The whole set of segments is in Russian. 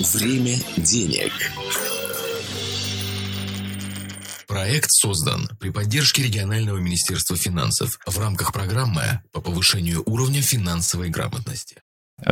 Время денег. Проект создан при поддержке регионального министерства финансов в рамках программы по повышению уровня финансовой грамотности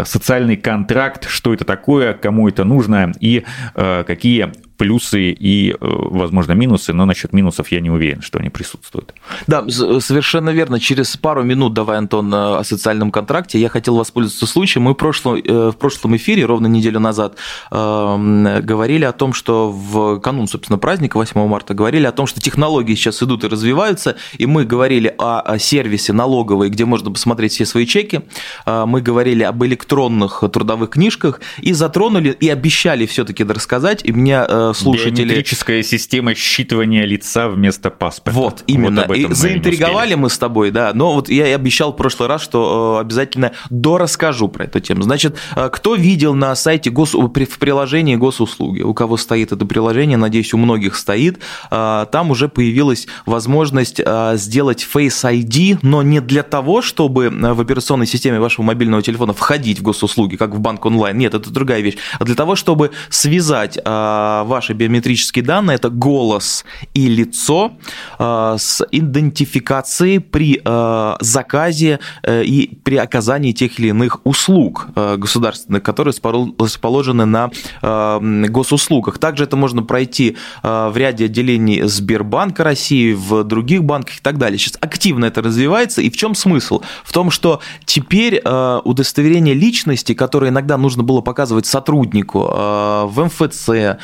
социальный контракт, что это такое, кому это нужно и э, какие плюсы и, э, возможно, минусы, но насчет минусов я не уверен, что они присутствуют. Да, совершенно верно. Через пару минут, давай, Антон, э, о социальном контракте. Я хотел воспользоваться случаем. Мы в прошлом, э, в прошлом эфире, ровно неделю назад, говорили о том, что в канун, собственно, праздника 8 марта, говорили о том, что технологии сейчас идут и развиваются, и мы говорили о сервисе налоговой, где можно посмотреть все свои чеки, мы говорили об электронных трудовых книжках и затронули, и обещали все-таки рассказать, и мне слушатели... Биометрическая система считывания лица вместо паспорта. Вот, именно. Вот и заинтриговали мы с тобой, да. Но вот я и обещал в прошлый раз, что э, обязательно дорасскажу про эту тему. Значит, э, кто видел на сайте гос... в приложении госуслуги, у кого стоит это приложение, надеюсь, у многих стоит, э, там уже появилась возможность сделать Face ID, но не для того, чтобы в операционной системе вашего мобильного телефона входить в госуслуги, как в банк онлайн. Нет, это другая вещь. А для того, чтобы связать ваш ваши биометрические данные, это голос и лицо э, с идентификацией при э, заказе э, и при оказании тех или иных услуг государственных, которые расположены на госуслугах. Также это можно пройти в ряде отделений Сбербанка России, в других банках и так далее. Сейчас активно это развивается. И в чем смысл? В том, что теперь удостоверение личности, которое иногда нужно было показывать сотруднику в МФЦ,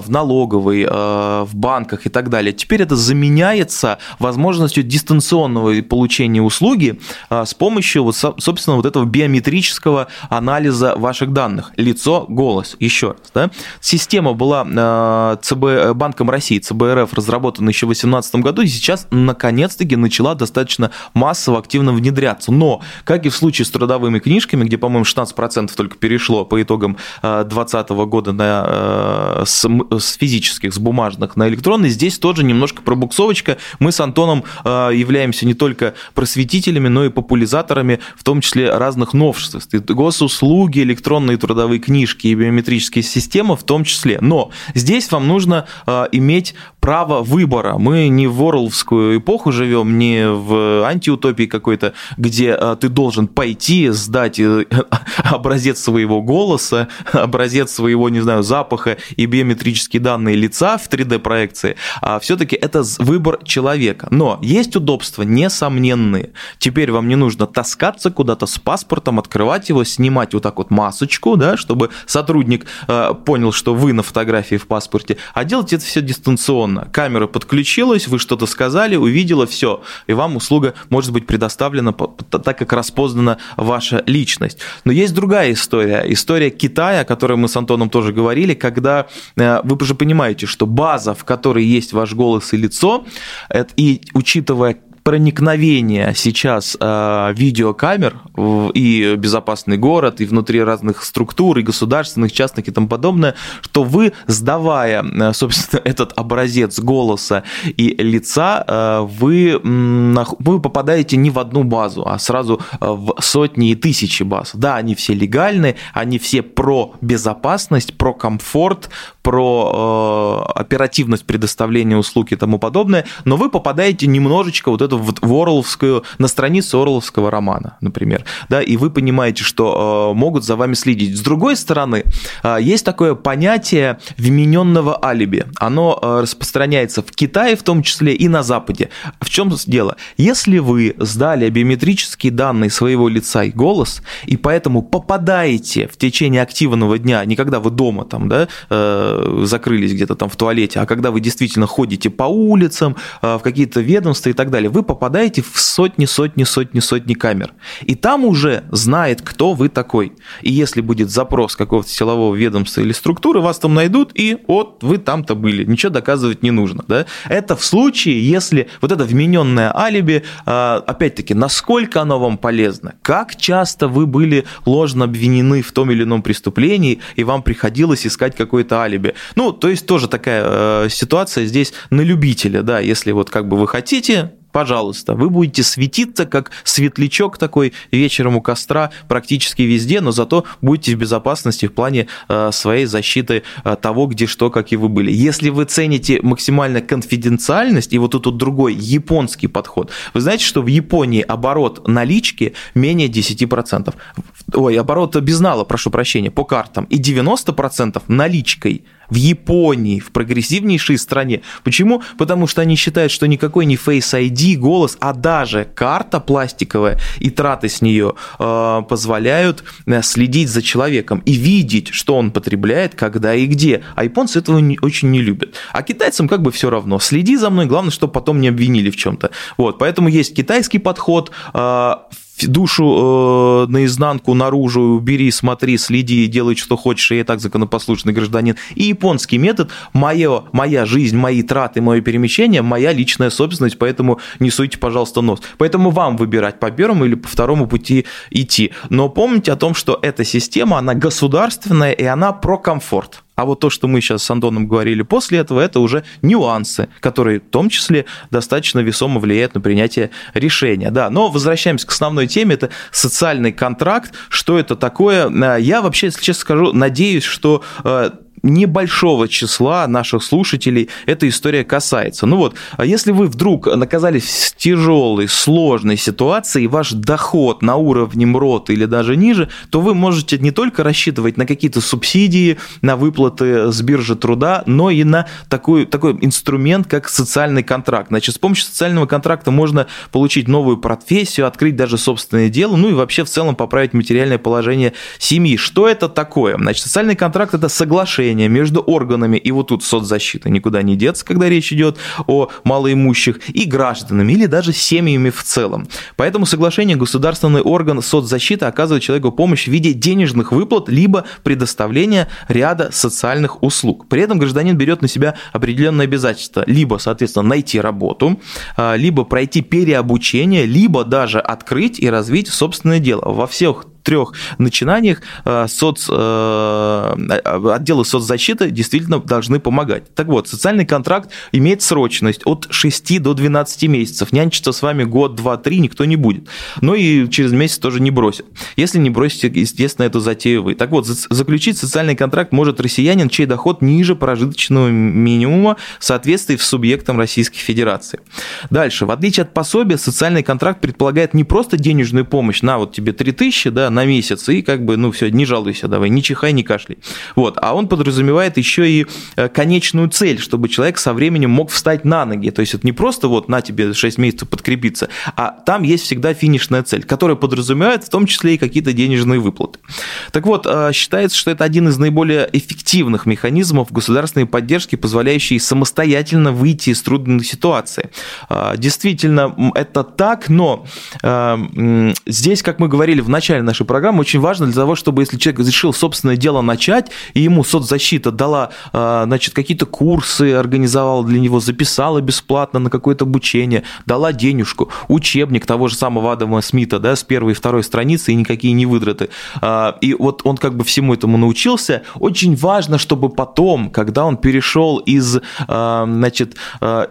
в налоговой, э, в банках и так далее. Теперь это заменяется возможностью дистанционного получения услуги э, с помощью, вот, собственно, вот этого биометрического анализа ваших данных. Лицо, голос. Еще раз. Да? Система была ЦБ, Банком России, ЦБРФ, разработана еще в 2018 году, и сейчас, наконец-таки, начала достаточно массово, активно внедряться. Но, как и в случае с трудовыми книжками, где, по-моему, 16% только перешло по итогам 2020 года на, с с физических, с бумажных на электронный. Здесь тоже немножко пробуксовочка. Мы с Антоном э, являемся не только просветителями, но и популяризаторами, в том числе разных новшеств. Госуслуги, электронные трудовые книжки и биометрические системы в том числе. Но здесь вам нужно э, иметь право выбора. Мы не в Орловскую эпоху живем, не в антиутопии какой-то, где э, ты должен пойти, сдать образец своего голоса, образец своего, не знаю, запаха и биометрических биометрические данные лица в 3D-проекции, а все-таки это выбор человека. Но есть удобства несомненные. Теперь вам не нужно таскаться куда-то с паспортом, открывать его, снимать вот так вот масочку, да, чтобы сотрудник э, понял, что вы на фотографии в паспорте, а делать это все дистанционно. Камера подключилась, вы что-то сказали, увидела, все, и вам услуга может быть предоставлена так, как распознана ваша личность. Но есть другая история, история Китая, о которой мы с Антоном тоже говорили, когда э, вы уже понимаете, что база, в которой есть ваш голос и лицо, и учитывая проникновение сейчас э, видеокамер в, и безопасный город, и внутри разных структур, и государственных, частных и тому подобное, что вы, сдавая, э, собственно, этот образец голоса и лица, э, вы, вы попадаете не в одну базу, а сразу в сотни и тысячи баз. Да, они все легальны, они все про безопасность, про комфорт, про э, оперативность предоставления услуг и тому подобное, но вы попадаете немножечко вот это в, Орловскую, на страницу Орловского романа, например, да, и вы понимаете, что э, могут за вами следить. С другой стороны, э, есть такое понятие вмененного алиби. Оно э, распространяется в Китае в том числе и на Западе. В чем дело? Если вы сдали биометрические данные своего лица и голос, и поэтому попадаете в течение активного дня, не когда вы дома там, да, э, закрылись где-то там в туалете, а когда вы действительно ходите по улицам, э, в какие-то ведомства и так далее, вы попадаете в сотни, сотни, сотни, сотни камер. И там уже знает, кто вы такой. И если будет запрос какого-то силового ведомства или структуры, вас там найдут, и вот вы там-то были. Ничего доказывать не нужно. Да? Это в случае, если вот это вмененное алиби, э, опять-таки, насколько оно вам полезно, как часто вы были ложно обвинены в том или ином преступлении, и вам приходилось искать какое-то алиби. Ну, то есть тоже такая э, ситуация здесь на любителя, да, если вот как бы вы хотите, пожалуйста, вы будете светиться как светлячок такой вечером у костра практически везде, но зато будете в безопасности в плане э, своей защиты э, того, где что, как и вы были. Если вы цените максимально конфиденциальность, и вот тут вот другой японский подход, вы знаете, что в Японии оборот налички менее 10%. Ой, оборот безнала, прошу прощения, по картам. И 90% наличкой в Японии, в прогрессивнейшей стране. Почему? Потому что они считают, что никакой не Face ID, голос, а даже карта пластиковая и траты с нее э, позволяют э, следить за человеком и видеть, что он потребляет, когда и где. А японцы этого не, очень не любят. А китайцам как бы все равно. Следи за мной, главное, чтобы потом не обвинили в чем-то. Вот, поэтому есть китайский подход, э, душу э, наизнанку, наружу, бери, смотри, следи, делай, что хочешь, и я так законопослушный гражданин. И японский метод, мое, моя жизнь, мои траты, мое перемещение, моя личная собственность, поэтому не суйте, пожалуйста, нос. Поэтому вам выбирать по первому или по второму пути идти. Но помните о том, что эта система, она государственная, и она про комфорт. А вот то, что мы сейчас с Андоном говорили после этого, это уже нюансы, которые в том числе достаточно весомо влияют на принятие решения. Да, но возвращаемся к основной теме, это социальный контракт. Что это такое? Я вообще, если честно скажу, надеюсь, что э, небольшого числа наших слушателей эта история касается. Ну вот, а если вы вдруг оказались в тяжелой, сложной ситуации, и ваш доход на уровне МРОТ или даже ниже, то вы можете не только рассчитывать на какие-то субсидии, на выплаты с биржи труда, но и на такой, такой инструмент, как социальный контракт. Значит, с помощью социального контракта можно получить новую профессию, открыть даже собственное дело, ну и вообще в целом поправить материальное положение семьи. Что это такое? Значит, социальный контракт – это соглашение отношения между органами, и вот тут соцзащита никуда не деться, когда речь идет о малоимущих, и гражданами, или даже семьями в целом. Поэтому соглашение государственный орган соцзащиты оказывает человеку помощь в виде денежных выплат, либо предоставления ряда социальных услуг. При этом гражданин берет на себя определенные обязательства, либо, соответственно, найти работу, а, либо пройти переобучение, либо даже открыть и развить собственное дело. Во всех трех начинаниях э, соц, э, отделы соцзащиты действительно должны помогать. Так вот, социальный контракт имеет срочность от 6 до 12 месяцев. Нянчиться с вами год, два, три никто не будет. Но и через месяц тоже не бросит. Если не бросите, естественно, эту затею вы. Так вот, заключить социальный контракт может россиянин, чей доход ниже прожиточного минимума в соответствии с субъектом Российской Федерации. Дальше. В отличие от пособия, социальный контракт предполагает не просто денежную помощь, на вот тебе 3000, да, на месяц, и как бы, ну все, не жалуйся давай, не чихай, не кашляй. Вот, а он подразумевает еще и э, конечную цель, чтобы человек со временем мог встать на ноги. То есть это не просто вот на тебе 6 месяцев подкрепиться, а там есть всегда финишная цель, которая подразумевает в том числе и какие-то денежные выплаты. Так вот, э, считается, что это один из наиболее эффективных механизмов государственной поддержки, позволяющий самостоятельно выйти из трудной ситуации. Э, действительно, это так, но здесь, как мы говорили в начале нашей программа очень важна для того, чтобы если человек решил собственное дело начать, и ему соцзащита дала, а, значит, какие-то курсы, организовала для него, записала бесплатно на какое-то обучение, дала денежку, учебник того же самого Адама Смита, да, с первой и второй страницы, и никакие не выдраты. А, и вот он как бы всему этому научился. Очень важно, чтобы потом, когда он перешел из, а, значит,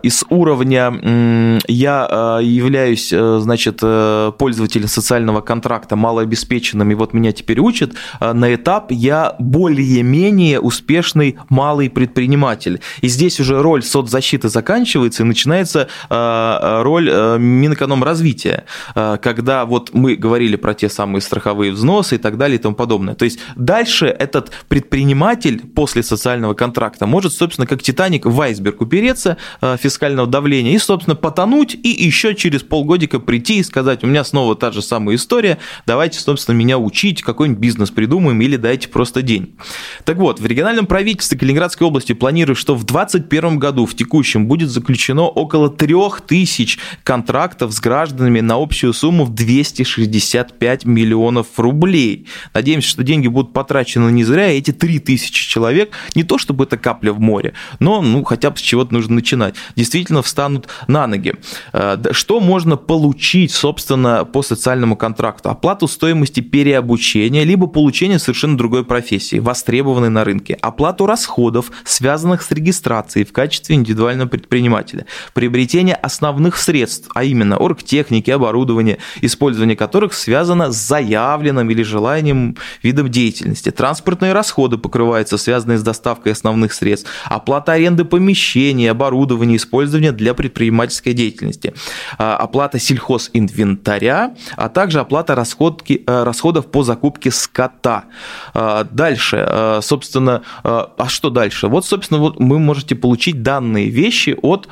из уровня «я являюсь, значит, пользователем социального контракта малообеспеченным обеспеченным, и вот меня теперь учат, а, на этап я более-менее успешный малый предприниматель. И здесь уже роль соцзащиты заканчивается, и начинается а, роль а, Минэкономразвития, когда вот мы говорили про те самые страховые взносы и так далее и тому подобное. То есть дальше этот предприниматель после социального контракта может, собственно, как Титаник в айсберг упереться фискального давления и, собственно, потонуть и еще через полгодика прийти и сказать, у меня снова та же самая история, давайте, собственно, меня учить, какой-нибудь бизнес придумаем или дайте просто день. Так вот, в региональном правительстве Калининградской области планируют, что в 2021 году, в текущем, будет заключено около 3000 контрактов с гражданами на общую сумму в 265 миллионов рублей. Надеемся, что деньги будут потрачены не зря, и эти 3000 человек, не то чтобы это капля в море, но ну, хотя бы с чего-то нужно начинать, действительно встанут на ноги. Э, что можно получить, собственно, по социальному контракту? Оплату стоимости возможности переобучения, либо получения совершенно другой профессии, востребованной на рынке, оплату расходов, связанных с регистрацией в качестве индивидуального предпринимателя, приобретение основных средств, а именно оргтехники, оборудования, использование которых связано с заявленным или желанием видом деятельности. Транспортные расходы покрываются, связанные с доставкой основных средств, оплата аренды помещений, оборудования, использования для предпринимательской деятельности, а, оплата сельхозинвентаря, а также оплата расходки, э, расходов по закупке скота. А, дальше, э, собственно, э, а что дальше? Вот, собственно, вот вы можете получить данные вещи от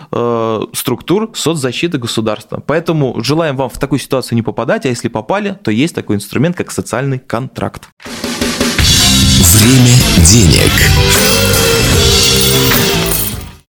структур соцзащиты государства. Поэтому желаем вам в такую ситуацию не попадать, а если попали, то есть такой инструмент, как социальный контракт. Время денег.